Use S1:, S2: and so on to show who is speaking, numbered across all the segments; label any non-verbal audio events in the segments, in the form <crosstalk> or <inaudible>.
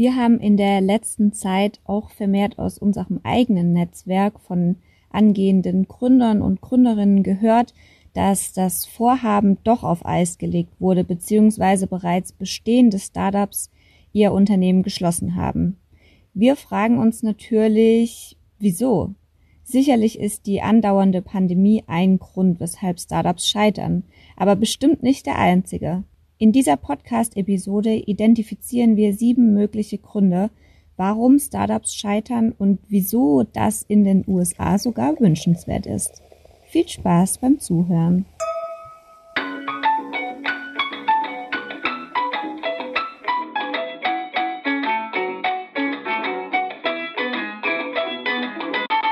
S1: Wir haben in der letzten Zeit auch vermehrt aus unserem eigenen Netzwerk von angehenden Gründern und Gründerinnen gehört, dass das Vorhaben doch auf Eis gelegt wurde, beziehungsweise bereits bestehende Startups ihr Unternehmen geschlossen haben. Wir fragen uns natürlich, wieso? Sicherlich ist die andauernde Pandemie ein Grund, weshalb Startups scheitern, aber bestimmt nicht der einzige. In dieser Podcast-Episode identifizieren wir sieben mögliche Gründe, warum Startups scheitern und wieso das in den USA sogar wünschenswert ist. Viel Spaß beim Zuhören.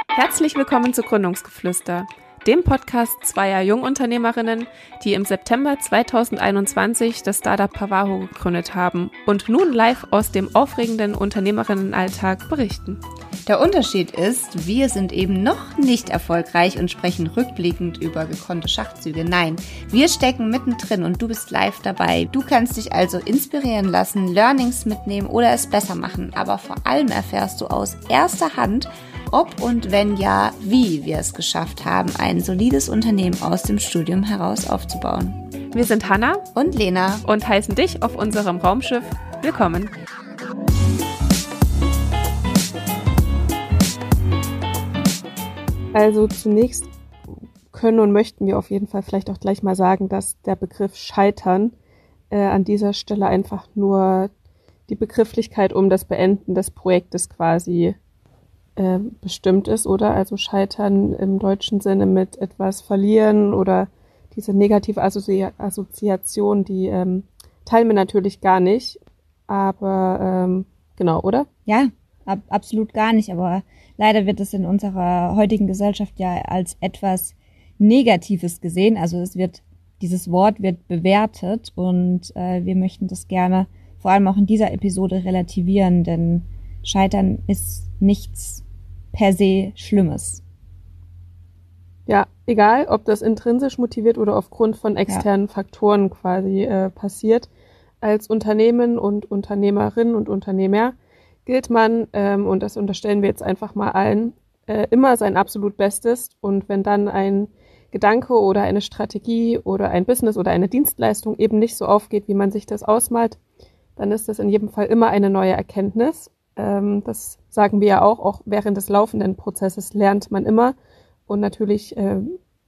S2: Herzlich willkommen zu Gründungsgeflüster, dem Podcast zweier Jungunternehmerinnen, die im September 2021 das Startup Pavaho gegründet haben und nun live aus dem aufregenden Unternehmerinnenalltag berichten.
S3: Der Unterschied ist, wir sind eben noch nicht erfolgreich und sprechen rückblickend über gekonnte Schachzüge. Nein, wir stecken mittendrin und du bist live dabei. Du kannst dich also inspirieren lassen, Learnings mitnehmen oder es besser machen. Aber vor allem erfährst du aus erster Hand, ob und wenn ja, wie wir es geschafft haben, ein solides Unternehmen aus dem Studium heraus aufzubauen.
S2: Wir sind Hanna
S3: und Lena
S2: und heißen dich auf unserem Raumschiff willkommen.
S4: Also zunächst können und möchten wir auf jeden Fall vielleicht auch gleich mal sagen, dass der Begriff Scheitern äh, an dieser Stelle einfach nur die Begrifflichkeit um das Beenden des Projektes quasi äh, bestimmt ist, oder? Also Scheitern im deutschen Sinne mit etwas verlieren oder diese negative Assozi Assoziation, die ähm, teilen wir natürlich gar nicht. Aber ähm, genau, oder?
S1: Ja, ab, absolut gar nicht. Aber leider wird es in unserer heutigen Gesellschaft ja als etwas Negatives gesehen. Also es wird, dieses Wort wird bewertet und äh, wir möchten das gerne vor allem auch in dieser Episode relativieren, denn Scheitern ist nichts per se Schlimmes.
S4: Ja, egal, ob das intrinsisch motiviert oder aufgrund von externen ja. Faktoren quasi äh, passiert. Als Unternehmen und Unternehmerin und Unternehmer gilt man, ähm, und das unterstellen wir jetzt einfach mal allen, äh, immer sein absolut Bestes. Und wenn dann ein Gedanke oder eine Strategie oder ein Business oder eine Dienstleistung eben nicht so aufgeht, wie man sich das ausmalt, dann ist das in jedem Fall immer eine neue Erkenntnis. Ähm, das sagen wir ja auch, auch während des laufenden Prozesses lernt man immer. Und natürlich äh,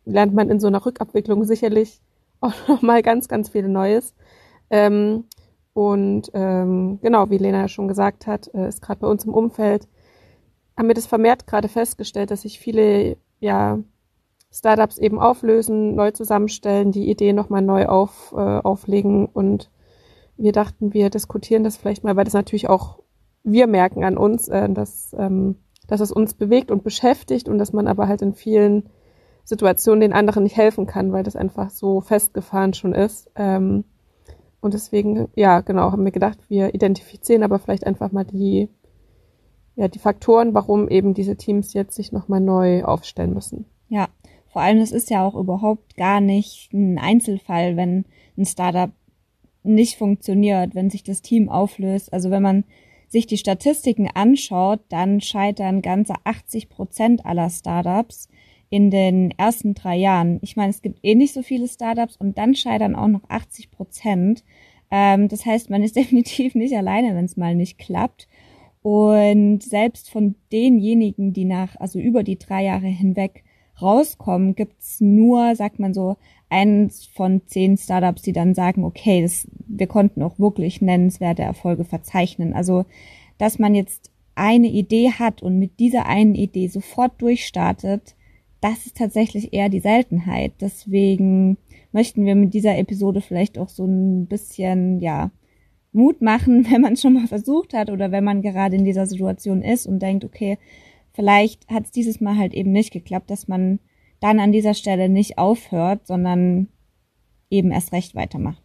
S4: lernt man in so einer Rückabwicklung sicherlich <laughs> auch nochmal ganz, ganz viel Neues. Ähm, und ähm, genau, wie Lena schon gesagt hat, äh, ist gerade bei uns im Umfeld, haben wir das vermehrt gerade festgestellt, dass sich viele ja, Startups eben auflösen, neu zusammenstellen, die Idee nochmal neu auf, äh, auflegen. Und wir dachten, wir diskutieren das vielleicht mal, weil das natürlich auch wir merken an uns, äh, dass, ähm, dass es uns bewegt und beschäftigt und dass man aber halt in vielen Situationen den anderen nicht helfen kann, weil das einfach so festgefahren schon ist. Ähm, und deswegen, ja, genau, haben wir gedacht, wir identifizieren aber vielleicht einfach mal die, ja, die Faktoren, warum eben diese Teams jetzt sich nochmal neu aufstellen müssen.
S1: Ja, vor allem, es ist ja auch überhaupt gar nicht ein Einzelfall, wenn ein Startup nicht funktioniert, wenn sich das Team auflöst. Also wenn man sich die Statistiken anschaut, dann scheitern ganze 80 Prozent aller Startups in den ersten drei Jahren. Ich meine, es gibt eh nicht so viele Startups und dann scheitern auch noch 80 Prozent. Ähm, das heißt, man ist <laughs> definitiv nicht alleine, wenn es mal nicht klappt. Und selbst von denjenigen, die nach, also über die drei Jahre hinweg rauskommen, gibt's nur, sagt man so, eins von zehn Startups, die dann sagen, okay, das, wir konnten auch wirklich nennenswerte Erfolge verzeichnen. Also, dass man jetzt eine Idee hat und mit dieser einen Idee sofort durchstartet, das ist tatsächlich eher die Seltenheit. Deswegen möchten wir mit dieser Episode vielleicht auch so ein bisschen, ja, Mut machen, <laughs> wenn man es schon mal versucht hat oder wenn man gerade in dieser Situation ist und denkt, okay, vielleicht hat es dieses Mal halt eben nicht geklappt, dass man dann an dieser Stelle nicht aufhört, sondern eben erst recht weitermacht.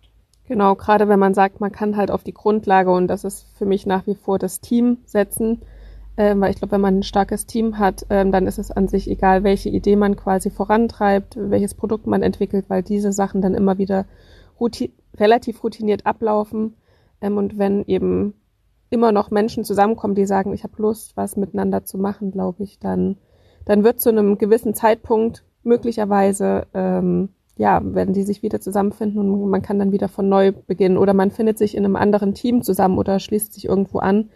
S4: Genau, gerade wenn man sagt, man kann halt auf die Grundlage und das ist für mich nach wie vor das Team setzen, ähm, weil ich glaube, wenn man ein starkes Team hat, ähm, dann ist es an sich egal, welche Idee man quasi vorantreibt, welches Produkt man entwickelt, weil diese Sachen dann immer wieder routi relativ routiniert ablaufen. Ähm, und wenn eben immer noch Menschen zusammenkommen, die sagen, ich habe Lust, was miteinander zu machen, glaube ich, dann, dann wird zu einem gewissen Zeitpunkt möglicherweise, ähm, ja, werden die sich wieder zusammenfinden und man kann dann wieder von neu beginnen oder man findet sich in einem anderen Team zusammen oder schließt sich irgendwo an.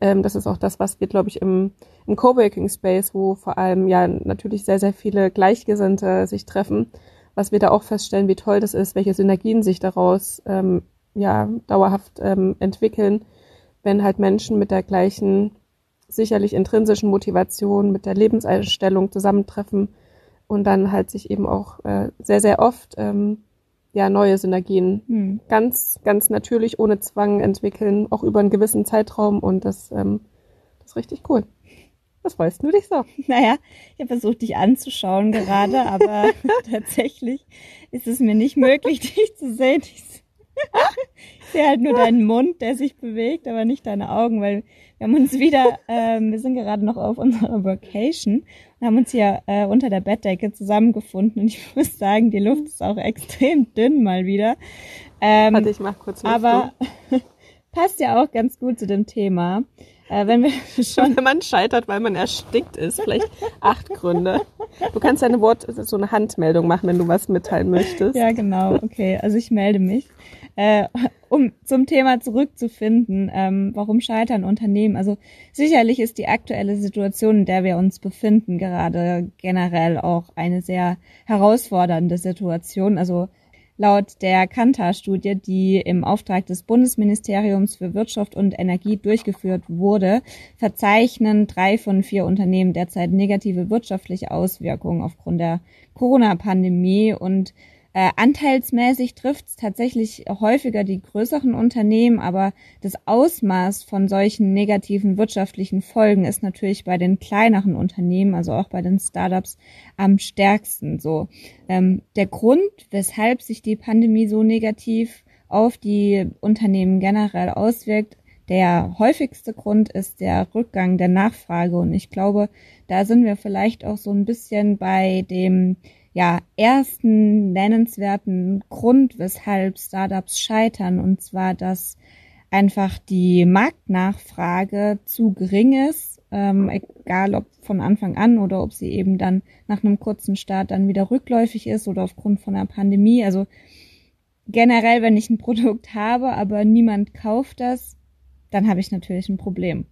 S4: Ähm, das ist auch das, was wir, glaube ich, im, im Coworking Space, wo vor allem ja natürlich sehr, sehr viele Gleichgesinnte sich treffen, was wir da auch feststellen, wie toll das ist, welche Synergien sich daraus ähm, ja dauerhaft ähm, entwickeln, wenn halt Menschen mit der gleichen sicherlich intrinsischen Motivation, mit der Lebenseinstellung zusammentreffen und dann halt sich eben auch äh, sehr, sehr oft ähm, ja neue Synergien hm. ganz, ganz natürlich ohne Zwang entwickeln, auch über einen gewissen Zeitraum und das, ähm, das ist richtig cool. Was weißt du dich so? <laughs>
S1: Naja, ich habe versucht, dich anzuschauen gerade, aber <laughs> tatsächlich ist es mir nicht möglich, dich zu sehen. Ich sehe halt nur deinen Mund, der sich bewegt, aber nicht deine Augen, weil wir haben uns wieder, ähm, wir sind gerade noch auf unserer Vacation und haben uns hier äh, unter der Bettdecke zusammengefunden und ich <laughs> muss sagen, die Luft ist auch extrem dünn mal wieder.
S4: Ähm, Warte, ich mach kurz
S1: Luft Aber <laughs> passt ja auch ganz gut zu dem Thema. Äh, wenn wir <laughs> schon
S4: wenn man scheitert, weil man erstickt ist, vielleicht acht Gründe. Du kannst deine Wort so eine Handmeldung machen, wenn du was mitteilen möchtest.
S1: Ja, genau. Okay, also ich melde mich. Äh, um zum Thema zurückzufinden, ähm, warum scheitern Unternehmen? Also sicherlich ist die aktuelle Situation, in der wir uns befinden, gerade generell auch eine sehr herausfordernde Situation. Also Laut der Kantar-Studie, die im Auftrag des Bundesministeriums für Wirtschaft und Energie durchgeführt wurde, verzeichnen drei von vier Unternehmen derzeit negative wirtschaftliche Auswirkungen aufgrund der Corona-Pandemie und äh, anteilsmäßig trifft es tatsächlich häufiger die größeren Unternehmen, aber das Ausmaß von solchen negativen wirtschaftlichen Folgen ist natürlich bei den kleineren Unternehmen, also auch bei den Startups, am stärksten so. Ähm, der Grund, weshalb sich die Pandemie so negativ auf die Unternehmen generell auswirkt, der häufigste Grund ist der Rückgang der Nachfrage. Und ich glaube, da sind wir vielleicht auch so ein bisschen bei dem ja, ersten nennenswerten Grund, weshalb Startups scheitern, und zwar, dass einfach die Marktnachfrage zu gering ist, ähm, egal ob von Anfang an oder ob sie eben dann nach einem kurzen Start dann wieder rückläufig ist oder aufgrund von einer Pandemie. Also generell, wenn ich ein Produkt habe, aber niemand kauft das, dann habe ich natürlich ein Problem.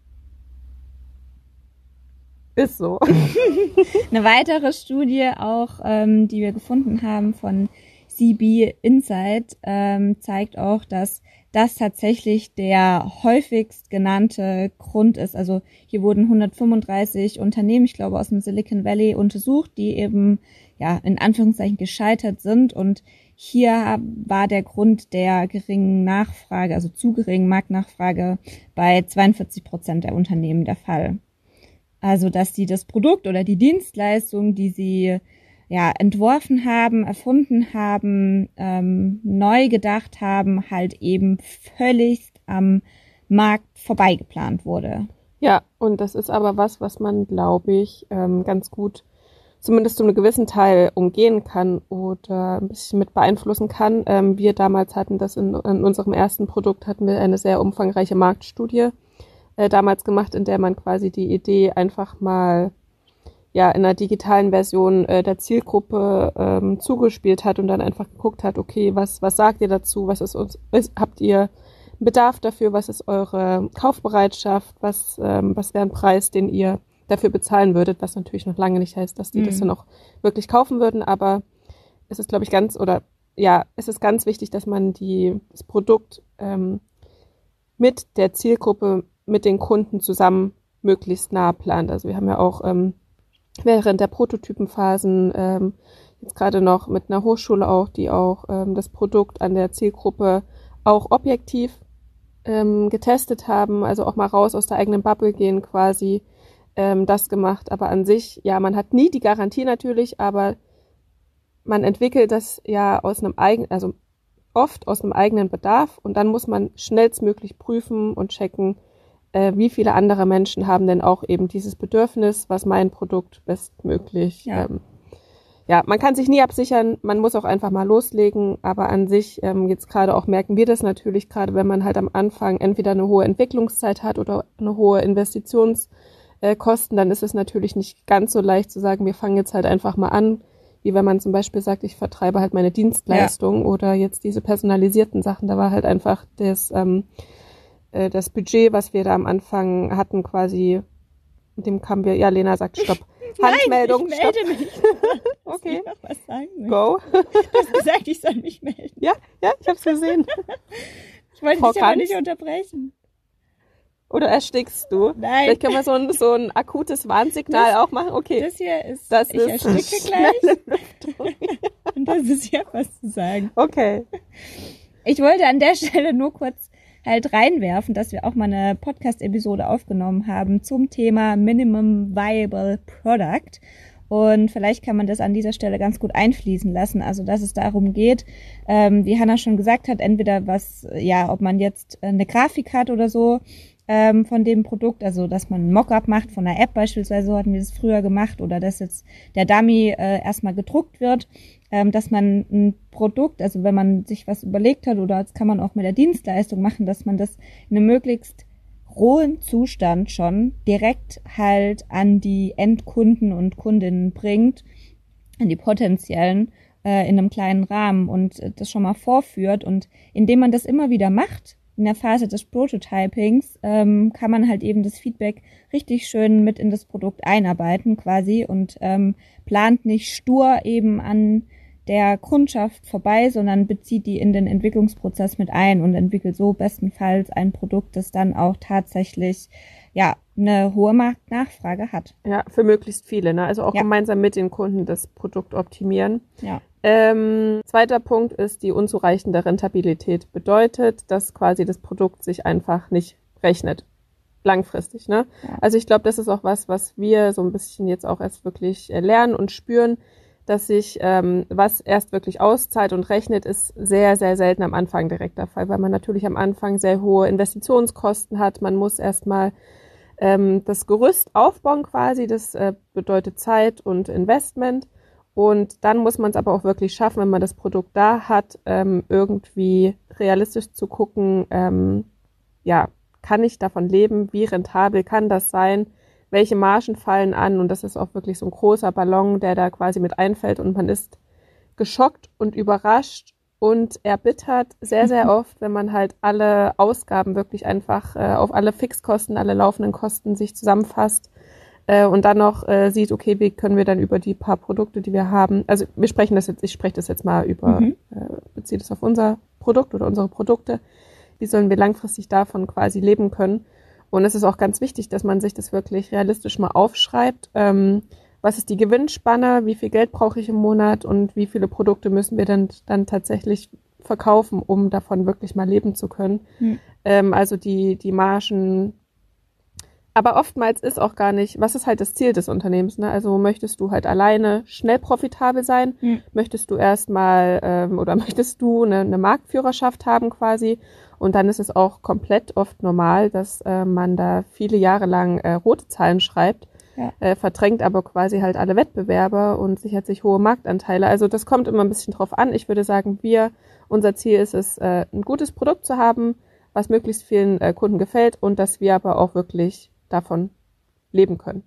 S4: Ist so. <laughs>
S1: Eine weitere Studie auch, ähm, die wir gefunden haben von CB Insight, ähm, zeigt auch, dass das tatsächlich der häufigst genannte Grund ist. Also hier wurden 135 Unternehmen, ich glaube aus dem Silicon Valley, untersucht, die eben ja in Anführungszeichen gescheitert sind. Und hier war der Grund der geringen Nachfrage, also zu geringen Marktnachfrage bei 42 Prozent der Unternehmen der Fall. Also, dass sie das Produkt oder die Dienstleistung, die sie ja entworfen haben, erfunden haben, ähm, neu gedacht haben, halt eben völlig am Markt vorbeigeplant wurde.
S4: Ja, und das ist aber was, was man, glaube ich, ähm, ganz gut zumindest zu einem gewissen Teil umgehen kann oder ein bisschen mit beeinflussen kann. Ähm, wir damals hatten das in, in unserem ersten Produkt, hatten wir eine sehr umfangreiche Marktstudie äh, damals gemacht, in der man quasi die Idee einfach mal ja in einer digitalen Version äh, der Zielgruppe ähm, zugespielt hat und dann einfach geguckt hat, okay, was was sagt ihr dazu, was ist uns, ist, habt ihr Bedarf dafür, was ist eure Kaufbereitschaft, was ähm, was wäre ein Preis, den ihr dafür bezahlen würdet, was natürlich noch lange nicht heißt, dass die mhm. das dann auch wirklich kaufen würden, aber es ist glaube ich ganz oder ja, es ist ganz wichtig, dass man die das Produkt ähm, mit der Zielgruppe mit den Kunden zusammen möglichst nah plant. Also wir haben ja auch ähm, während der Prototypenphasen ähm, jetzt gerade noch mit einer Hochschule auch, die auch ähm, das Produkt an der Zielgruppe auch objektiv ähm, getestet haben, also auch mal raus aus der eigenen Bubble gehen quasi, ähm, das gemacht. Aber an sich, ja, man hat nie die Garantie natürlich, aber man entwickelt das ja aus einem eigenen, also oft aus einem eigenen Bedarf und dann muss man schnellstmöglich prüfen und checken, äh, wie viele andere Menschen haben denn auch eben dieses Bedürfnis, was mein Produkt bestmöglich ja. Ähm, ja, man kann sich nie absichern, man muss auch einfach mal loslegen, aber an sich, ähm, jetzt gerade auch merken wir das natürlich, gerade wenn man halt am Anfang entweder eine hohe Entwicklungszeit hat oder eine hohe Investitionskosten, dann ist es natürlich nicht ganz so leicht zu sagen, wir fangen jetzt halt einfach mal an, wie wenn man zum Beispiel sagt, ich vertreibe halt meine Dienstleistung ja. oder jetzt diese personalisierten Sachen, da war halt einfach das, ähm, äh, das Budget, was wir da am Anfang hatten, quasi, mit dem kamen wir, ja, Lena sagt, <laughs> stopp. Handmeldung,
S1: Nein, ich melde
S4: stopp.
S1: mich. <laughs>
S4: okay.
S1: Ich was sagen
S4: Go. <laughs>
S1: Du hast gesagt, ich soll mich melden.
S4: Ja, ja, ich hab's gesehen.
S1: Ich wollte
S4: Frau
S1: dich aber nicht unterbrechen.
S4: Oder erstickst du?
S1: Nein.
S4: Vielleicht können wir so ein, so ein akutes Warnsignal auch machen. Okay.
S1: Das hier ist,
S4: Das
S1: ich
S4: ist
S1: ersticke gleich. Und das ist ja was zu sagen.
S4: Okay.
S1: Ich wollte an der Stelle nur kurz halt reinwerfen, dass wir auch mal eine Podcast-Episode aufgenommen haben zum Thema Minimum Viable Product. Und vielleicht kann man das an dieser Stelle ganz gut einfließen lassen. Also, dass es darum geht, ähm, wie Hannah schon gesagt hat, entweder was, ja, ob man jetzt eine Grafik hat oder so ähm, von dem Produkt, also dass man ein Mockup macht von einer App beispielsweise, so hatten wir das früher gemacht, oder dass jetzt der Dummy äh, erstmal gedruckt wird, ähm, dass man ein Produkt, also wenn man sich was überlegt hat, oder das kann man auch mit der Dienstleistung machen, dass man das in einem möglichst rohen Zustand schon direkt halt an die Endkunden und Kundinnen bringt, an die potenziellen, äh, in einem kleinen Rahmen und äh, das schon mal vorführt. Und indem man das immer wieder macht, in der Phase des Prototypings, ähm, kann man halt eben das Feedback richtig schön mit in das Produkt einarbeiten quasi und ähm, plant nicht stur eben an der Kundschaft vorbei, sondern bezieht die in den Entwicklungsprozess mit ein und entwickelt so bestenfalls ein Produkt, das dann auch tatsächlich ja eine hohe Marktnachfrage hat.
S4: Ja, für möglichst viele. Ne? Also auch
S1: Ja.
S4: gemeinsam mit den Kunden das Produkt optimieren.
S1: Ja.
S4: Ähm, zweiter Punkt ist die unzureichende Rentabilität. Bedeutet, dass quasi das Produkt sich einfach nicht rechnet. Langfristig, ne?
S1: Ja.
S4: Also ich glaube, das ist auch was, was wir so ein bisschen jetzt auch erst wirklich äh, lernen und spüren, dass sich ähm, was erst wirklich auszahlt und rechnet, ist sehr, sehr selten am Anfang direkt der Fall, weil man natürlich am Anfang sehr hohe Investitionskosten hat. Man muss erstmal ähm, das Gerüst aufbauen quasi. Das äh, bedeutet Zeit und Investment. Und dann muss man es aber auch wirklich schaffen, wenn man das Produkt da hat, ähm, irgendwie realistisch zu gucken, ähm, ja, kann ich davon leben? Wie rentabel kann das sein? Welche Margen fallen an? Und das ist auch wirklich so ein großer Ballon, der da quasi mit einfällt und man ist geschockt und überrascht und erbittert sehr, sehr oft, wenn man halt alle Ausgaben wirklich einfach äh, auf alle Fixkosten, alle laufenden Kosten sich zusammenfasst äh, und dann noch äh, sieht, okay, wie können wir dann über die paar Produkte, die wir haben, also wir sprechen das jetzt, ich spreche das jetzt mal über,
S1: Mhm.
S4: äh, beziehe das auf unser Produkt oder unsere Produkte, wie sollen wir langfristig davon quasi leben können. Und es ist auch ganz wichtig, dass man sich das wirklich realistisch mal aufschreibt. Ähm, was ist die Gewinnspanne? Wie viel Geld brauche ich im Monat? Und wie viele Produkte müssen wir dann, dann tatsächlich verkaufen, um davon wirklich mal leben zu können?
S1: Hm.
S4: Ähm, also die, die Margen. Aber oftmals ist auch gar nicht, was ist halt das Ziel des Unternehmens? Ne? Also möchtest du halt alleine schnell profitabel sein?
S1: Hm.
S4: Möchtest du erstmal ähm, oder <laughs> möchtest du eine, eine Marktführerschaft haben quasi? Und dann ist es auch komplett oft normal, dass äh, man da viele Jahre lang äh, rote Zahlen schreibt,
S1: Ja.
S4: äh, verdrängt aber quasi halt alle Wettbewerber und sichert sich hohe Marktanteile. Also das kommt immer ein bisschen drauf an. Ich würde sagen, wir, unser Ziel ist es, äh, ein gutes Produkt zu haben, was möglichst vielen äh, Kunden gefällt und dass wir aber auch wirklich davon leben können.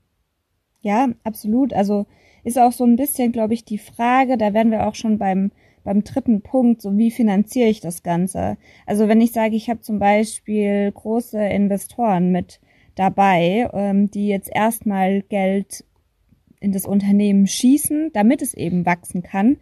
S1: Ja, absolut. Also ist auch so ein bisschen, glaube ich, die Frage, da werden wir auch schon beim, beim dritten Punkt, so wie finanziere ich das Ganze? Also wenn ich sage, ich habe zum Beispiel große Investoren mit dabei, ähm, die jetzt erstmal Geld in das Unternehmen schießen, damit es eben wachsen kann,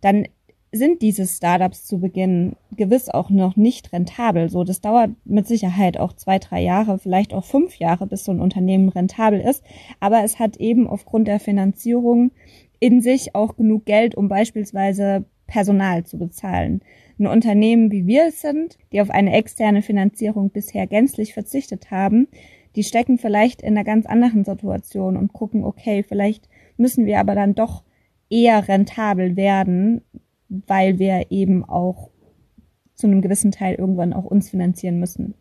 S1: dann sind diese Startups zu Beginn gewiss auch noch nicht rentabel. So, das dauert mit Sicherheit auch zwei, drei Jahre, vielleicht auch fünf Jahre, bis so ein Unternehmen rentabel ist. Aber es hat eben aufgrund der Finanzierung in sich auch genug Geld, um beispielsweise Personal zu bezahlen. Ein Unternehmen, wie wir es sind, die auf eine externe Finanzierung bisher gänzlich verzichtet haben, die stecken vielleicht in einer ganz anderen Situation und gucken, okay, vielleicht müssen wir aber dann doch eher rentabel werden, weil wir eben auch zu einem gewissen Teil irgendwann auch uns finanzieren müssen.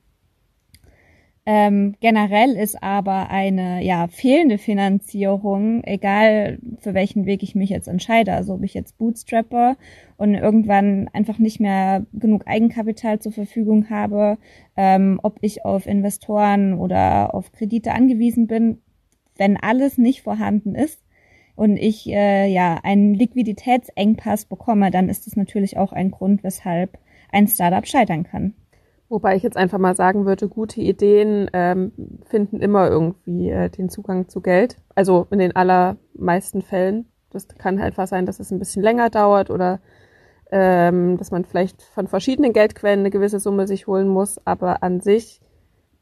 S1: Ähm, generell ist aber eine ja fehlende Finanzierung, egal für welchen Weg ich mich jetzt entscheide, also ob ich jetzt bootstrappe und irgendwann einfach nicht mehr genug Eigenkapital zur Verfügung habe, ähm, ob ich auf Investoren oder auf Kredite angewiesen bin, wenn alles nicht vorhanden ist und ich äh, ja einen Liquiditätsengpass bekomme, dann ist das natürlich auch ein Grund, weshalb ein Startup scheitern kann.
S4: Wobei ich jetzt einfach mal sagen würde, gute Ideen ähm, finden immer irgendwie äh, den Zugang zu Geld. Also in den allermeisten Fällen. Das kann halt einfach sein, dass es ein bisschen länger dauert oder ähm, dass man vielleicht von verschiedenen Geldquellen eine gewisse Summe sich holen muss. Aber an sich,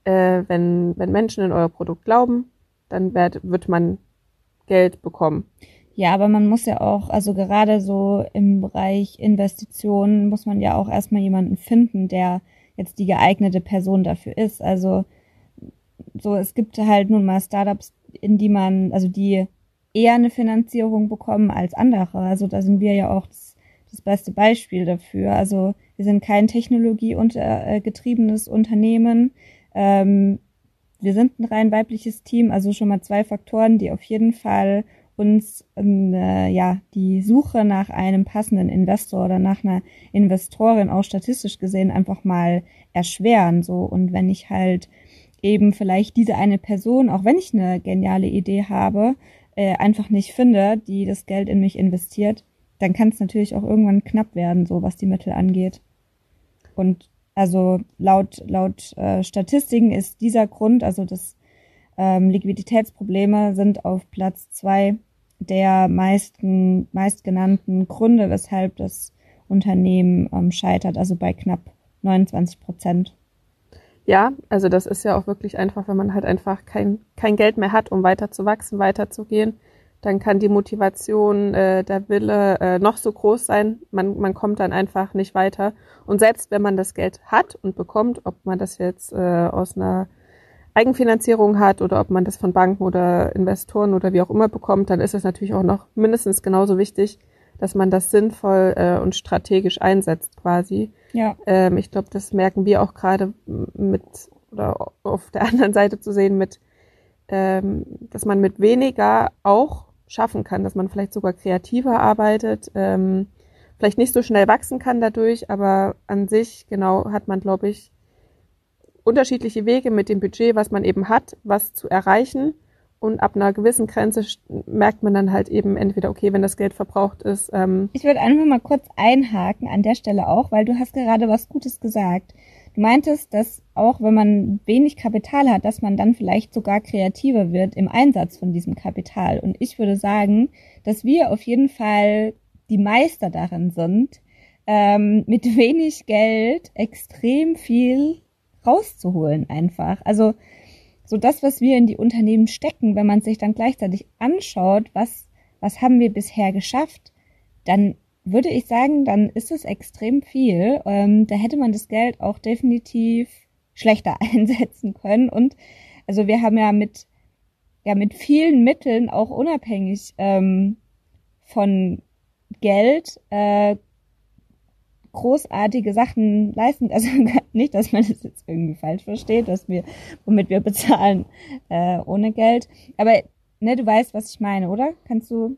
S4: äh, wenn, wenn Menschen in euer Produkt glauben, dann wird, wird man Geld bekommen.
S1: Ja, aber man muss ja auch, also gerade so im Bereich Investitionen muss man ja auch erstmal jemanden finden, der jetzt die geeignete Person dafür ist. Also so, es gibt halt nun mal Startups, in die man, also die eher eine Finanzierung bekommen als andere. Also da sind wir ja auch das, das beste Beispiel dafür. Also wir sind kein technologiegetriebenes Unternehmen. Ähm, wir sind ein rein weibliches Team, also schon mal zwei Faktoren, die auf jeden Fall uns äh, ja die Suche nach einem passenden Investor oder nach einer Investorin auch statistisch gesehen einfach mal erschweren so und wenn ich halt eben vielleicht diese eine Person, auch wenn ich eine geniale Idee habe, äh, einfach nicht finde, die das Geld in mich investiert, dann kann es natürlich auch irgendwann knapp werden, so was die Mittel angeht. Und also laut laut äh, Statistiken ist dieser Grund, also das ähm, Liquiditätsprobleme sind auf Platz zwei der meisten, meistgenannten Gründe, weshalb das Unternehmen ähm, scheitert, also bei knapp 29 Prozent.
S4: Ja, also das ist ja auch wirklich einfach, wenn man halt einfach kein, kein Geld mehr hat, um weiter zu wachsen, weiterzugehen, dann kann die Motivation, äh, der Wille äh, noch so groß sein, man, man kommt dann einfach nicht weiter. Und selbst wenn man das Geld hat und bekommt, ob man das jetzt äh, aus einer Eigenfinanzierung hat oder ob man das von Banken oder Investoren oder wie auch immer bekommt, dann ist es natürlich auch noch mindestens genauso wichtig, dass man das sinnvoll äh, und strategisch einsetzt quasi.
S1: Ja.
S4: Ähm, ich glaube, das merken wir auch gerade mit oder auf der <laughs> anderen Seite zu sehen mit, ähm, dass man mit weniger auch schaffen kann, dass man vielleicht sogar kreativer arbeitet, ähm, vielleicht nicht so schnell wachsen kann dadurch, aber an sich genau hat man, glaube ich, unterschiedliche Wege mit dem Budget, was man eben hat, was zu erreichen. Und ab einer gewissen Grenze merkt man dann halt eben entweder, okay, wenn das Geld verbraucht ist. Ähm
S1: ich würde einfach mal kurz einhaken an der Stelle auch, weil du hast gerade was Gutes gesagt. Du meintest, dass auch wenn man wenig Kapital hat, dass man dann vielleicht sogar kreativer wird im Einsatz von diesem Kapital. Und ich würde sagen, dass wir auf jeden Fall die Meister darin sind, ähm, mit <laughs> wenig Geld extrem viel rauszuholen einfach. Also so das, was wir in die Unternehmen stecken, wenn man sich dann gleichzeitig anschaut, was, was haben wir bisher geschafft, dann würde ich sagen, dann ist es extrem viel. Ähm, da hätte man das Geld auch definitiv schlechter <laughs> einsetzen können. Und also wir haben ja mit, ja, mit vielen Mitteln auch unabhängig ähm, von Geld äh, großartige Sachen leisten. Also <laughs> nicht, dass man das jetzt irgendwie falsch versteht, dass wir, womit wir bezahlen äh, ohne Geld. Aber ne, du weißt, was ich meine, oder? Kannst du?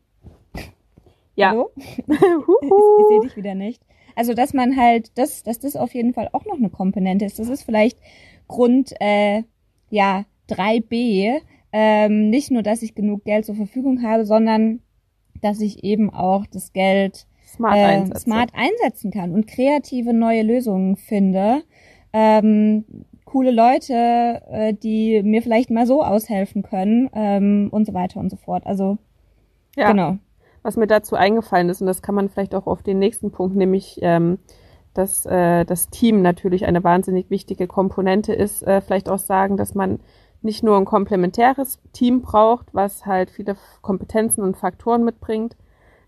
S4: Ja.
S1: Hallo? <laughs> ich, ich sehe dich wieder nicht. Also dass man halt, das, dass das auf jeden Fall auch noch eine Komponente ist. Das ist vielleicht Grund, äh, ja 3b. Ähm, nicht nur, dass ich genug Geld zur Verfügung habe, sondern dass ich eben auch das Geld
S4: smart, äh,
S1: smart einsetzen kann und kreative neue Lösungen finde. Ähm, coole Leute, äh, die mir vielleicht mal so aushelfen können ähm, und so weiter und so fort. Also
S4: ja. genau. Was mir dazu eingefallen ist, und das kann man vielleicht auch auf den nächsten Punkt, nämlich ähm, dass äh, das Team natürlich eine wahnsinnig wichtige Komponente ist, äh, vielleicht auch sagen, dass man nicht nur ein komplementäres Team braucht, was halt viele Kompetenzen und Faktoren mitbringt,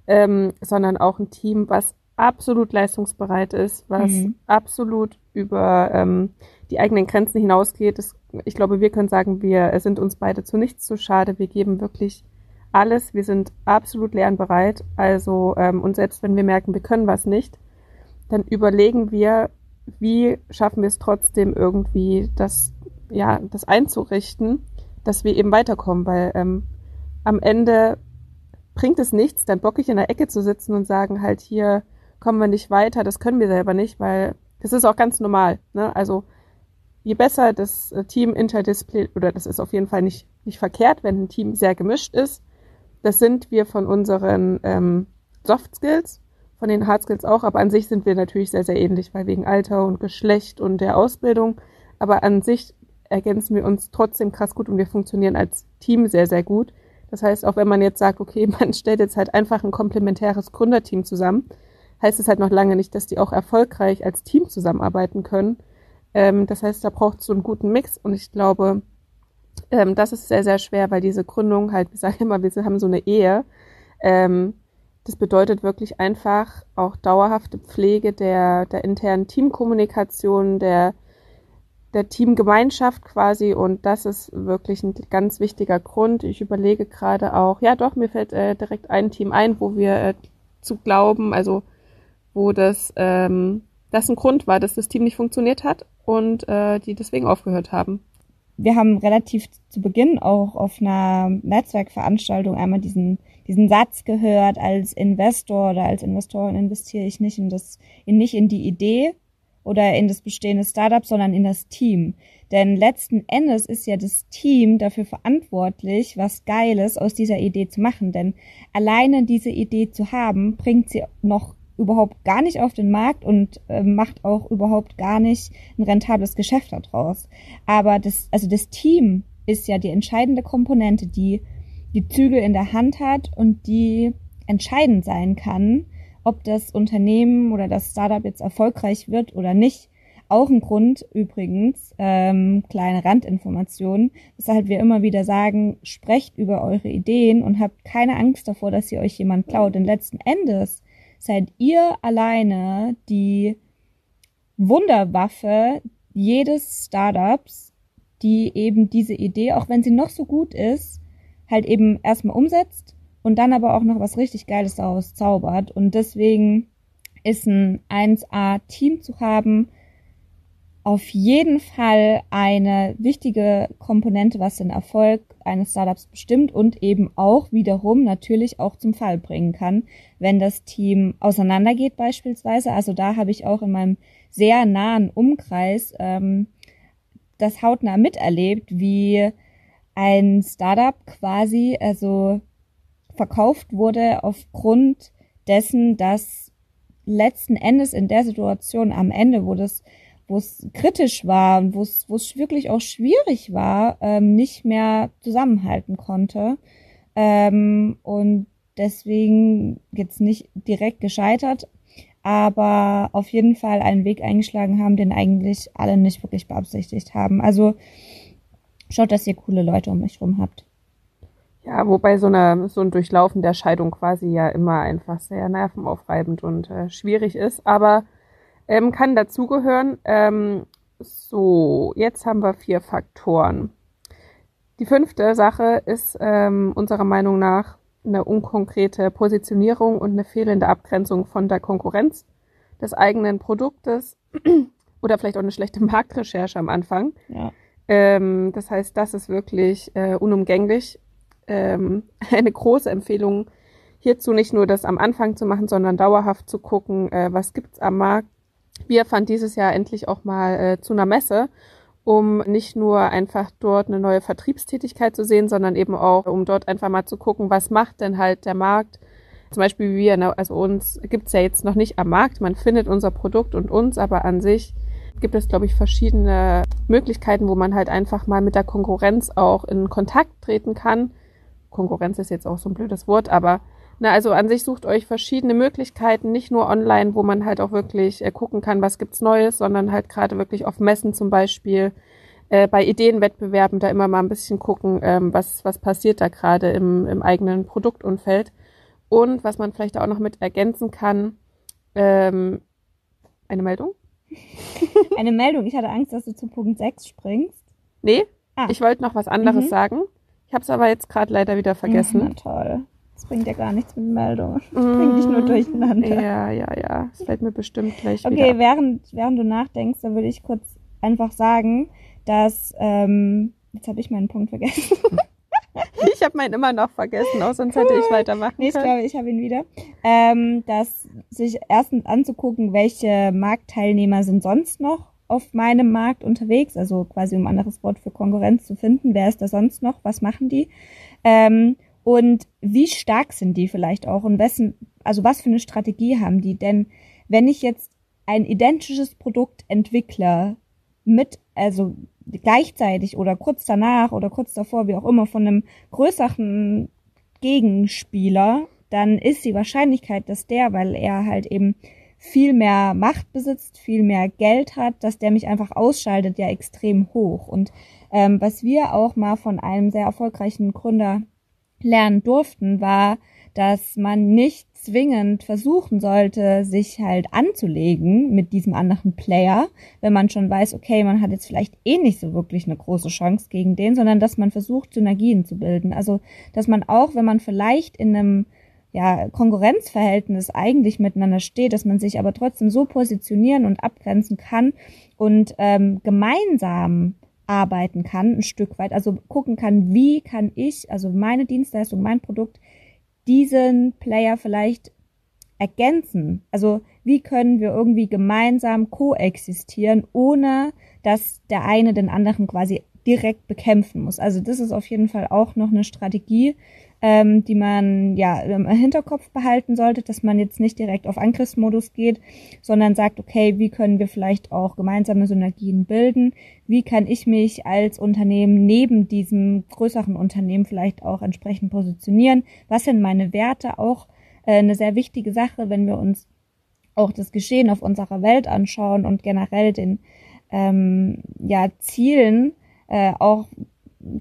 S4: ähm, sondern auch ein Team, was absolut leistungsbereit ist, was mhm. absolut über ähm, die eigenen Grenzen hinausgeht. Das, ich glaube, wir können sagen, wir sind uns beide zu nichts zu schade. Wir geben wirklich alles. Wir sind absolut lernbereit. Also, ähm, und selbst wenn wir merken, wir können was nicht, dann überlegen wir, wie schaffen wir es trotzdem irgendwie, das ja, das einzurichten, dass wir eben weiterkommen, weil ähm, am Ende bringt es nichts, dann bockig in der Ecke zu sitzen und sagen halt hier kommen wir nicht weiter, das können wir selber nicht, weil das ist auch ganz normal. Ne? Also je besser das äh, Team Interdisziplin, oder das ist auf jeden Fall nicht, nicht verkehrt, wenn ein Team sehr gemischt ist. Das sind wir von unseren ähm, Soft Skills, von den Hard Skills auch, aber an sich sind wir natürlich sehr, sehr ähnlich, weil wegen Alter und Geschlecht und der Ausbildung. Aber an sich ergänzen wir uns trotzdem krass gut und wir funktionieren als Team sehr, sehr gut. Das heißt, auch wenn man jetzt sagt, okay, <laughs> man stellt jetzt halt einfach ein komplementäres Gründerteam zusammen, heißt es halt noch lange nicht, dass die auch erfolgreich als Team zusammenarbeiten können. Ähm, das heißt, da braucht es so einen guten Mix und ich glaube, ähm, das ist sehr, sehr schwer, weil diese Gründung halt, wir sagen immer, wir haben so eine Ehe. Ähm, das bedeutet wirklich einfach auch dauerhafte Pflege der, der internen Teamkommunikation, der, der Teamgemeinschaft quasi und das ist wirklich ein ganz wichtiger Grund. Ich überlege gerade auch, ja doch, mir fällt äh, direkt ein Team ein, wo wir äh, zu glauben, also wo das, ähm, das ein Grund war, dass das Team nicht funktioniert hat und äh, die deswegen aufgehört haben.
S1: Wir haben relativ zu Beginn auch auf einer Netzwerkveranstaltung einmal diesen, diesen Satz gehört, als Investor oder als Investorin investiere ich nicht in das, in, nicht in die Idee oder in das bestehende Startup, sondern in das Team. Denn letzten Endes ist ja das Team dafür verantwortlich, was Geiles aus dieser Idee zu machen. Denn alleine diese Idee zu haben, bringt sie noch überhaupt gar nicht auf den Markt und äh, macht auch überhaupt gar nicht ein rentables Geschäft daraus. Aber das, also das Team ist ja die entscheidende Komponente, die die Zügel in der Hand hat und die entscheidend sein kann, ob das Unternehmen oder das Startup jetzt erfolgreich wird oder nicht. Auch ein Grund übrigens, ähm, kleine Randinformationen, weshalb wir immer wieder sagen, sprecht über eure Ideen und habt keine Angst davor, dass ihr euch jemand klaut. Denn letzten Endes seid ihr alleine die Wunderwaffe jedes Startups, die eben diese Idee, auch wenn sie noch so gut ist, halt eben erstmal umsetzt und dann aber auch noch was richtig Geiles daraus zaubert. Und deswegen ist ein 1A-Team zu haben, auf jeden Fall eine wichtige Komponente, was den Erfolg eines Startups bestimmt und eben auch wiederum natürlich auch zum Fall bringen kann, wenn das Team auseinandergeht beispielsweise. Also da habe ich auch in meinem sehr nahen Umkreis ähm, das hautnah miterlebt, wie ein Startup quasi also verkauft wurde aufgrund dessen, dass letzten Endes in der Situation am Ende, wo das wo es kritisch war und wo es, wirklich auch schwierig war, ähm, nicht mehr zusammenhalten konnte. Ähm, und deswegen jetzt nicht direkt gescheitert, aber auf jeden Fall einen Weg eingeschlagen haben, den eigentlich alle nicht wirklich beabsichtigt haben. Also schaut, dass ihr coole Leute um euch rum habt.
S4: Ja, wobei so, eine, so ein Durchlaufen der Scheidung quasi ja immer einfach sehr nervenaufreibend und äh, schwierig ist. Aber ähm, kann dazugehören. Ähm, so, jetzt haben wir vier Faktoren. Die fünfte Sache ist ähm, unserer Meinung nach eine unkonkrete Positionierung und eine fehlende Abgrenzung von der Konkurrenz des eigenen Produktes <clears throat> oder vielleicht auch eine schlechte Marktrecherche am Anfang. Ja. Ähm, das heißt, das ist wirklich äh, unumgänglich. Ähm, <laughs> eine große Empfehlung hierzu nicht nur das am Anfang zu machen, sondern dauerhaft zu gucken, äh, was gibt's am Markt, wir fahren dieses Jahr endlich auch mal äh, zu einer Messe, um nicht nur einfach dort eine neue Vertriebstätigkeit zu sehen, sondern eben auch, um dort einfach mal zu gucken, was macht denn halt der Markt. Zum Beispiel wir, ne, also uns gibt's ja jetzt noch nicht am Markt, man findet unser Produkt und uns, aber an sich gibt es, glaube ich, verschiedene Möglichkeiten, wo man halt einfach mal mit der Konkurrenz auch in Kontakt treten kann. Konkurrenz ist jetzt auch so ein blödes Wort, aber na, also an sich sucht euch verschiedene Möglichkeiten, nicht nur online, wo man halt auch wirklich äh, gucken kann, was gibt's Neues, sondern halt gerade wirklich auf Messen zum Beispiel, äh, bei Ideenwettbewerben da immer mal ein bisschen gucken, ähm, was, was passiert da gerade im, im eigenen Produktumfeld. Und was man vielleicht auch noch mit ergänzen kann, ähm, eine Meldung?
S1: eine Meldung. Ich hatte Angst, dass du zu Punkt 6 springst.
S4: Nee, ah. ich wollte noch was anderes mhm. sagen. Ich habe es aber jetzt gerade leider wieder vergessen.
S1: Na toll. Das bringt ja gar nichts mit Meldungen. Das bringt dich nur mm, durcheinander.
S4: Ja, ja, ja. Das fällt mir bestimmt gleich
S1: okay,
S4: wieder.
S1: Okay, während, während du nachdenkst, dann würde ich kurz einfach sagen, dass, ähm, jetzt habe ich meinen Punkt vergessen. <laughs>
S4: ich habe meinen immer noch vergessen, auch sonst hätte ich weitermachen
S1: nee, ich glaube, ich habe ihn wieder. Ähm, dass sich erstens anzugucken, welche Marktteilnehmer sind sonst noch auf meinem Markt unterwegs, also quasi um ein anderes Wort für Konkurrenz zu finden. Wer ist da sonst noch? Was machen die? Ähm, und wie stark sind die vielleicht auch und wessen, also was für eine Strategie haben die? Denn wenn ich jetzt ein identisches Produkt entwickle mit, also gleichzeitig oder kurz danach oder kurz davor, wie auch immer, von einem größeren Gegenspieler, dann ist die Wahrscheinlichkeit, dass der, weil er halt eben viel mehr Macht besitzt, viel mehr Geld hat, dass der mich einfach ausschaltet, ja extrem hoch. Und ähm, was wir auch mal von einem sehr erfolgreichen Gründer lernen durften, war, dass man nicht zwingend versuchen sollte, sich halt anzulegen mit diesem anderen Player, wenn man schon weiß, okay, man hat jetzt vielleicht eh nicht so wirklich eine große Chance gegen den, sondern dass man versucht, Synergien zu bilden. Also, dass man auch, wenn man vielleicht in einem ja, Konkurrenzverhältnis eigentlich miteinander steht, dass man sich aber trotzdem so positionieren und abgrenzen kann und ähm, gemeinsam arbeiten kann, ein Stück weit, also gucken kann, wie kann ich, also meine Dienstleistung, mein Produkt, diesen Player vielleicht ergänzen? Also wie können wir irgendwie gemeinsam koexistieren, ohne dass der eine den anderen quasi direkt bekämpfen muss? Also das ist auf jeden Fall auch noch eine Strategie, ähm, die man ja im Hinterkopf behalten sollte, dass man jetzt nicht direkt auf Angriffsmodus geht, sondern sagt, okay, wie können wir vielleicht auch gemeinsame Synergien bilden? Wie kann ich mich als Unternehmen neben diesem größeren Unternehmen vielleicht auch entsprechend positionieren? Was sind meine Werte? Auch äh, eine sehr wichtige Sache, wenn wir uns auch das Geschehen auf unserer Welt anschauen und generell den ähm, ja, Zielen äh, auch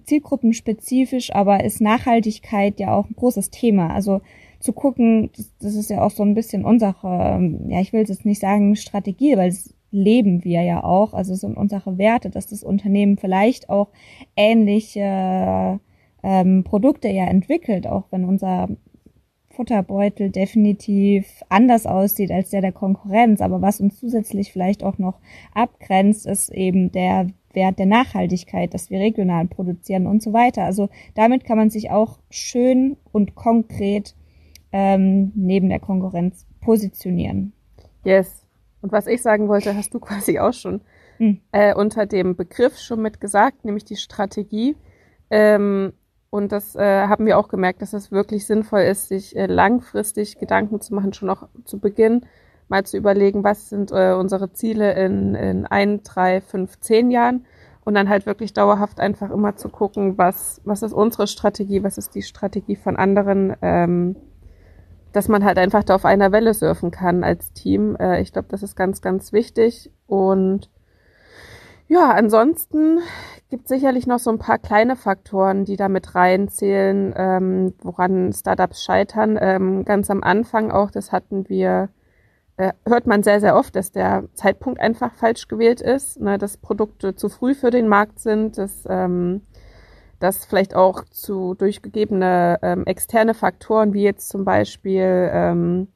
S1: zielgruppenspezifisch, aber ist Nachhaltigkeit ja auch ein großes Thema. Also zu gucken, das, das ist ja auch so ein bisschen unsere, ähm, ja, ich will jetzt nicht sagen Strategie, weil es leben wir ja auch, also es sind unsere Werte, dass das Unternehmen vielleicht auch ähnliche ähm, Produkte ja entwickelt, auch wenn unser Futterbeutel definitiv anders aussieht als der der Konkurrenz. Aber was uns zusätzlich vielleicht auch noch abgrenzt, ist eben der Wert der Nachhaltigkeit, dass wir regional produzieren und so weiter. Also damit kann man sich auch schön und konkret ähm, neben der Konkurrenz positionieren.
S4: Yes. Und was ich sagen wollte, hast du <laughs> quasi auch schon hm. äh, unter dem Begriff schon mit gesagt, nämlich die Strategie. Ähm, und das äh, haben wir auch gemerkt, dass es wirklich sinnvoll ist, sich äh, langfristig Gedanken zu machen, schon auch zu Beginn mal zu überlegen, was sind äh, unsere Ziele in, in ein, drei, fünf, zehn Jahren und dann halt wirklich dauerhaft einfach immer zu gucken, was, was ist unsere Strategie, was ist die Strategie von anderen, ähm, dass man halt einfach da auf einer Welle surfen kann als Team. Äh, ich glaube, das ist ganz, ganz wichtig und ja, ansonsten gibt sicherlich noch so ein paar kleine Faktoren, die da mit reinzählen, ähm, woran Startups scheitern. Ähm, ganz am Anfang auch, das hatten wir hört man sehr, sehr oft, dass der Zeitpunkt einfach falsch gewählt ist, ne, dass Produkte zu früh für den Markt sind, dass, ähm, dass vielleicht auch zu durchgegebene ähm, externe Faktoren, wie jetzt zum Beispiel ähm,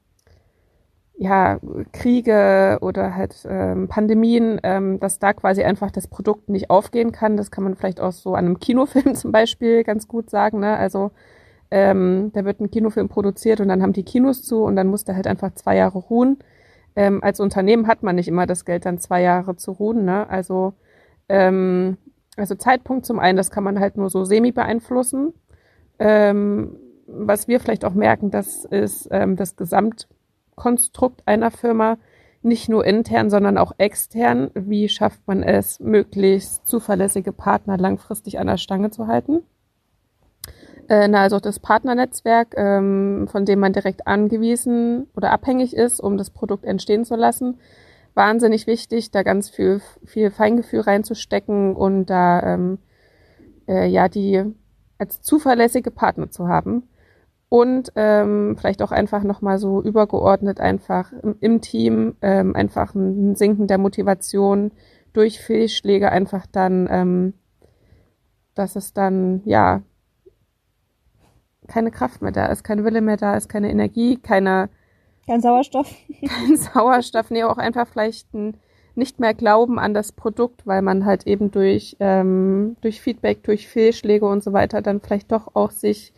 S4: ja, Kriege oder halt ähm, Pandemien, ähm, dass da quasi einfach das Produkt nicht aufgehen kann. Das kann man vielleicht auch so an einem <laughs> Kinofilm zum Beispiel ganz gut sagen. Ne? Also ähm, da wird ein Kinofilm produziert und dann haben die Kinos zu und dann muss der halt einfach zwei Jahre ruhen. Ähm, als Unternehmen hat man nicht immer das Geld, dann zwei Jahre zu ruhen. Ne? Also, ähm, also Zeitpunkt zum einen, das kann man halt nur so semi beeinflussen. Ähm, was wir vielleicht auch merken, das ist ähm, das Gesamtkonstrukt einer Firma, nicht nur intern, sondern auch extern. Wie schafft man es, möglichst zuverlässige Partner langfristig an der Stange zu halten? Äh, na, also das Partnernetzwerk, ähm, von dem man direkt angewiesen oder abhängig ist, um das Produkt entstehen zu lassen. Wahnsinnig wichtig, da ganz viel, viel Feingefühl reinzustecken und da ähm, äh, ja die als zuverlässige Partner zu haben. Und ähm, vielleicht auch einfach nochmal so übergeordnet einfach im, im Team ähm, einfach ein Sinken der Motivation durch Fehlschläge einfach dann, ähm, dass es dann ja keine Kraft mehr da ist, kein Wille mehr da ist, keine Energie, keine
S1: kein Sauerstoff. <laughs>
S4: Kein Sauerstoff, nee, auch einfach vielleicht ein nicht mehr glauben an das Produkt, weil man halt eben durch, ähm, durch Feedback, durch Fehlschläge und so weiter dann vielleicht doch auch sich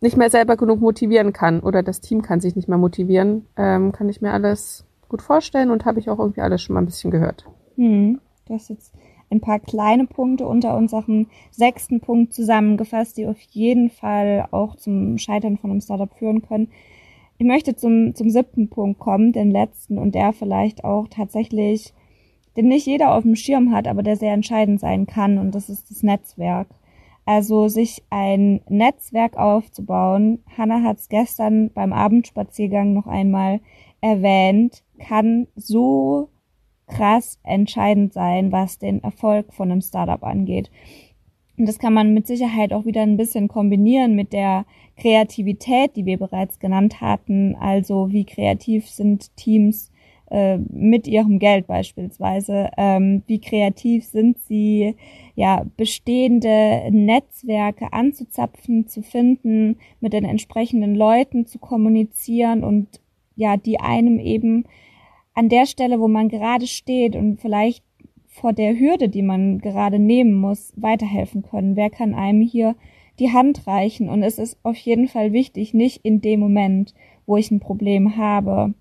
S4: nicht mehr selber genug motivieren kann oder das Team kann sich nicht mehr motivieren, ähm, kann ich mir alles gut vorstellen und habe ich auch irgendwie alles schon mal ein bisschen gehört.
S1: Hm, du hast jetzt ein paar kleine Punkte unter unserem sechsten Punkt zusammengefasst, die auf jeden Fall auch zum Scheitern von einem Startup führen können. Ich möchte zum, zum siebten Punkt kommen, den letzten und der vielleicht auch tatsächlich, den nicht jeder auf dem Schirm hat, aber der sehr entscheidend sein kann und das ist das Netzwerk. Also sich ein Netzwerk aufzubauen, Hannah hat es gestern beim Abendspaziergang noch einmal erwähnt, kann so krass entscheidend sein, was den Erfolg von einem Startup angeht. Und das kann man mit Sicherheit auch wieder ein bisschen kombinieren mit der Kreativität, die wir bereits genannt hatten. Also wie kreativ sind Teams äh, mit ihrem Geld beispielsweise? Ähm, wie kreativ sind sie, ja, bestehende Netzwerke anzuzapfen, zu finden, mit den entsprechenden Leuten zu kommunizieren und ja, die einem eben an der Stelle, wo man gerade steht und vielleicht vor der Hürde, die man gerade nehmen muss, weiterhelfen können? Wer kann einem hier die Hand reichen? Und es ist auf jeden Fall wichtig, nicht in dem Moment, wo ich ein Problem habe,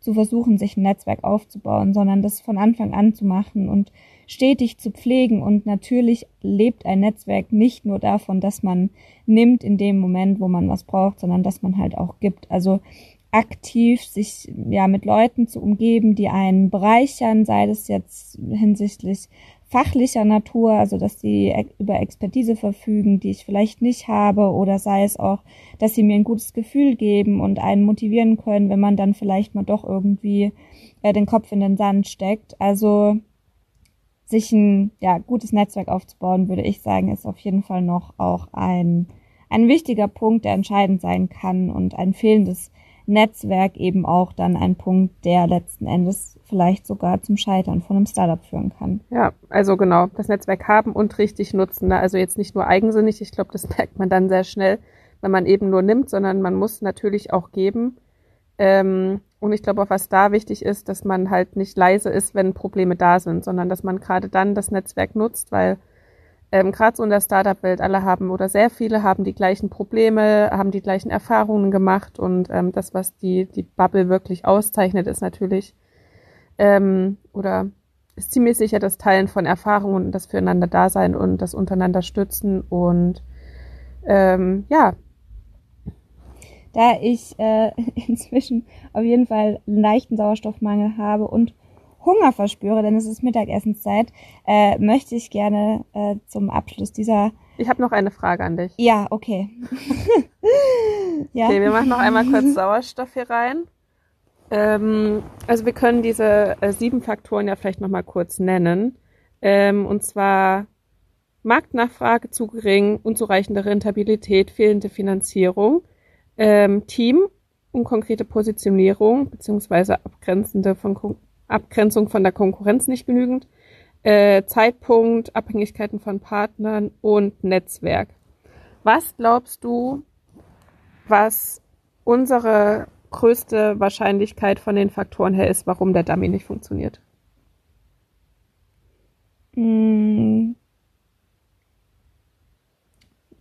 S1: zu versuchen, sich ein Netzwerk aufzubauen, sondern das von Anfang an zu machen und stetig zu pflegen. Und natürlich lebt ein Netzwerk nicht nur davon, dass man nimmt in dem Moment, wo man was braucht, sondern dass man halt auch gibt. Also aktiv sich ja mit Leuten zu umgeben, die einen bereichern, sei das jetzt hinsichtlich fachlicher Natur, also dass sie über Expertise verfügen, die ich vielleicht nicht habe, oder sei es auch, dass sie mir ein gutes Gefühl geben und einen motivieren können, wenn man dann vielleicht mal doch irgendwie äh, den Kopf in den Sand steckt. Also sich ein ja, gutes Netzwerk aufzubauen, würde ich sagen, ist auf jeden Fall noch auch ein, ein wichtiger Punkt, der entscheidend sein kann und ein fehlendes Netzwerk eben auch dann ein Punkt, der letzten Endes vielleicht sogar zum Scheitern von einem Startup führen kann.
S4: Ja, also genau, das Netzwerk haben und richtig nutzen. Ne? Also jetzt nicht nur eigensinnig, ich glaube, das <laughs> merkt man dann sehr schnell, wenn man eben nur nimmt, sondern man muss natürlich auch geben. Ähm, und ich glaube auch, was da wichtig ist, dass man halt nicht leise ist, wenn Probleme da sind, sondern dass man gerade dann das Netzwerk nutzt, weil ähm, gerade so in der Startup-Welt, alle haben oder sehr viele haben die gleichen Probleme, haben die gleichen Erfahrungen gemacht und ähm, das, was die, die Bubble wirklich auszeichnet, ist natürlich ähm, oder ist ziemlich sicher das Teilen von Erfahrungen und das füreinander Dasein und das untereinander stützen und ähm, ja.
S1: Da ich äh, <laughs> inzwischen auf jeden Fall leichten Sauerstoffmangel habe und Hunger verspüre, denn es ist Mittagessenszeit, äh, möchte ich gerne äh, zum Abschluss dieser.
S4: Ich habe noch eine Frage an dich.
S1: Ja, okay. <laughs>
S4: ja. Okay, wir machen noch einmal kurz Sauerstoff hier rein. Ähm, also wir können diese äh, sieben Faktoren ja vielleicht noch mal kurz nennen. Ähm, und zwar Marktnachfrage zu gering, unzureichende Rentabilität, fehlende Finanzierung, ähm, Team, unkonkrete Positionierung beziehungsweise abgrenzende von Abgrenzung von der Konkurrenz nicht genügend, äh, Zeitpunkt, Abhängigkeiten von Partnern und Netzwerk. Was glaubst du, was unsere größte Wahrscheinlichkeit von den Faktoren her ist, warum der Dummy nicht funktioniert?
S1: Hm.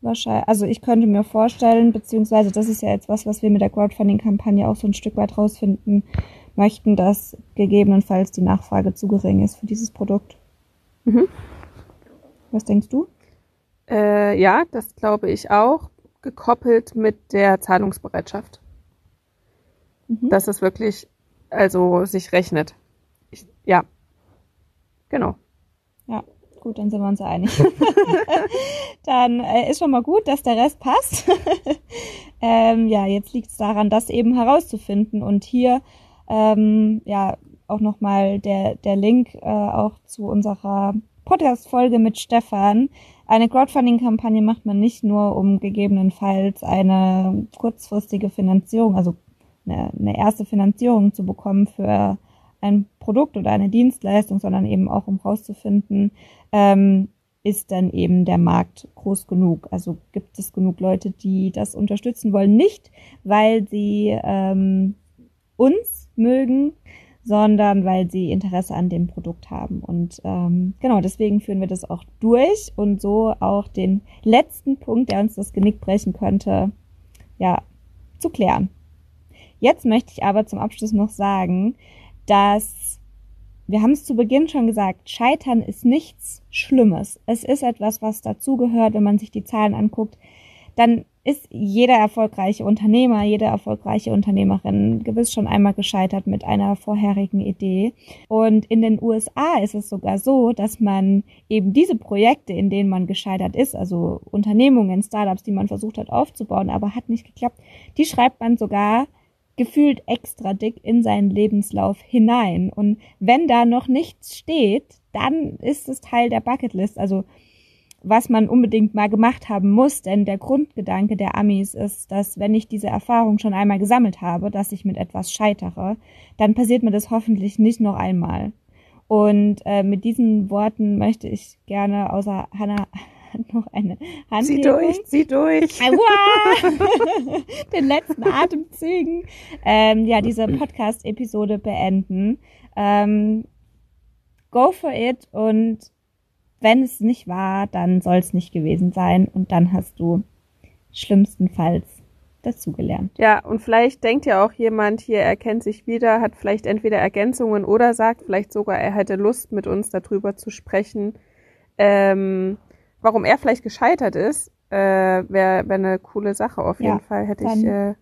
S1: Wahrscheinlich, also ich könnte mir vorstellen, beziehungsweise das ist ja jetzt was, was wir mit der Crowdfunding-Kampagne auch so ein Stück weit rausfinden möchten, dass gegebenenfalls die Nachfrage zu gering ist für dieses Produkt. Mhm. Was denkst du?
S4: Äh, ja, das glaube ich auch, gekoppelt mit der Zahlungsbereitschaft. Mhm. Dass es wirklich also sich rechnet. Ich, ja, genau.
S1: Ja, gut, dann sind wir uns einig. <laughs> dann äh, ist schon mal gut, dass der Rest passt. <laughs> ähm, ja, jetzt liegt es daran, das eben herauszufinden und hier ähm, ja, auch nochmal der, der Link äh, auch zu unserer Podcast-Folge mit Stefan. Eine Crowdfunding-Kampagne macht man nicht nur, um gegebenenfalls eine kurzfristige Finanzierung, also eine, eine erste Finanzierung zu bekommen für ein Produkt oder eine Dienstleistung, sondern eben auch um rauszufinden, ähm, ist dann eben der Markt groß genug? Also gibt es genug Leute, die das unterstützen wollen? Nicht, weil sie ähm, uns mögen, sondern weil sie Interesse an dem Produkt haben. Und ähm, genau, deswegen führen wir das auch durch und so auch den letzten Punkt, der uns das Genick brechen könnte, ja, zu klären. Jetzt möchte ich aber zum Abschluss noch sagen, dass wir haben es zu Beginn schon gesagt, Scheitern ist nichts Schlimmes. Es ist etwas, was dazugehört, wenn man sich die Zahlen anguckt. Dann ist jeder erfolgreiche Unternehmer, jede erfolgreiche Unternehmerin gewiss schon einmal gescheitert mit einer vorherigen Idee. Und in den USA ist es sogar so, dass man eben diese Projekte, in denen man gescheitert ist, also Unternehmungen, Startups, die man versucht hat aufzubauen, aber hat nicht geklappt, die schreibt man sogar gefühlt extra dick in seinen Lebenslauf hinein. Und wenn da noch nichts steht, dann ist es Teil der Bucketlist. Also was man unbedingt mal gemacht haben muss, denn der Grundgedanke der Amis ist, dass wenn ich diese Erfahrung schon einmal gesammelt habe, dass ich mit etwas scheitere, dann passiert mir das hoffentlich nicht noch einmal. Und äh, mit diesen Worten möchte ich gerne, außer Hannah <laughs> noch eine Hand.
S4: Zieh durch, zieh durch. <laughs>
S1: Den letzten Atemzügen. Ähm, ja, diese Podcast-Episode beenden. Ähm, go for it und wenn es nicht war, dann soll es nicht gewesen sein und dann hast du schlimmstenfalls dazugelernt.
S4: Ja, und vielleicht denkt ja auch jemand hier, er kennt sich wieder, hat vielleicht entweder Ergänzungen oder sagt vielleicht sogar, er hätte Lust, mit uns darüber zu sprechen, ähm, warum er vielleicht gescheitert ist. Äh, Wäre wär eine coole Sache auf jeden ja, Fall. Hätte ich. Äh,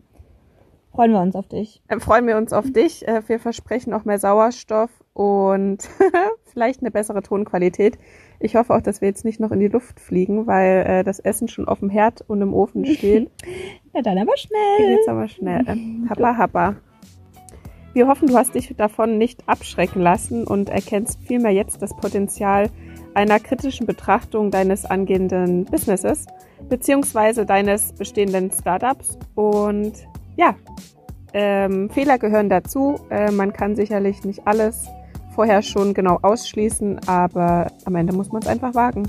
S1: freuen wir uns auf dich.
S4: Äh, freuen wir uns auf dich. Äh, wir versprechen auch mehr Sauerstoff und <laughs> vielleicht eine bessere Tonqualität. Ich hoffe auch, dass wir jetzt nicht noch in die Luft fliegen, weil äh, das Essen schon auf dem Herd und im Ofen <laughs> steht.
S1: ja, dann aber schnell.
S4: Jetzt aber schnell. Ähm, happa, happa. Wir hoffen, du hast dich davon nicht abschrecken lassen und erkennst vielmehr jetzt das Potenzial einer kritischen Betrachtung deines angehenden Businesses beziehungsweise deines bestehenden Startups. Und ja, ähm, Fehler gehören dazu. Äh, man kann sicherlich nicht alles vorher schon genau ausschließen, aber am Ende muss man es einfach wagen.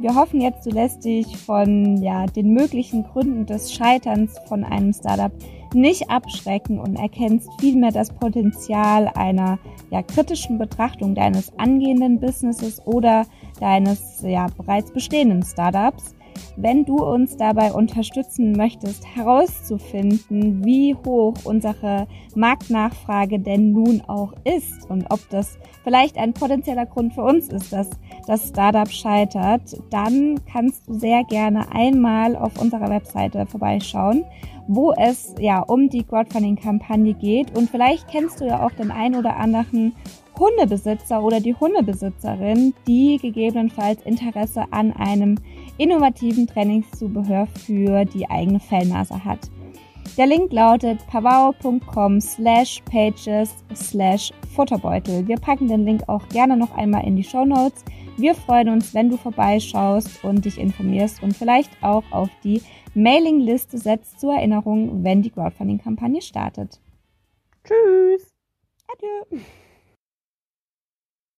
S1: Wir hoffen jetzt, du lässt dich von ja, den möglichen Gründen des Scheiterns von einem Startup nicht abschrecken und erkennst vielmehr das Potenzial einer ja, kritischen Betrachtung deines angehenden Businesses oder deines ja, bereits bestehenden Startups wenn du uns dabei unterstützen möchtest, herauszufinden, wie hoch unsere Marktnachfrage denn nun auch ist und ob das vielleicht ein potenzieller Grund für uns ist, dass das Startup scheitert, dann kannst du sehr gerne einmal auf unserer Webseite vorbeischauen, wo es ja um die Crowdfunding-Kampagne geht. Und vielleicht kennst du ja auch den ein oder anderen Hundebesitzer oder die Hundebesitzerin, die gegebenenfalls Interesse an einem innovativen Trainingszubehör für die eigene Fellnase hat. Der Link lautet pavao.com slash pages slash Futterbeutel. Wir packen den Link auch gerne noch einmal in die Show Notes. Wir freuen uns, wenn du vorbeischaust und dich informierst und vielleicht auch auf die Mailingliste setzt zur Erinnerung, wenn die Crowdfunding-Kampagne startet.
S4: Tschüss.
S1: Adieu.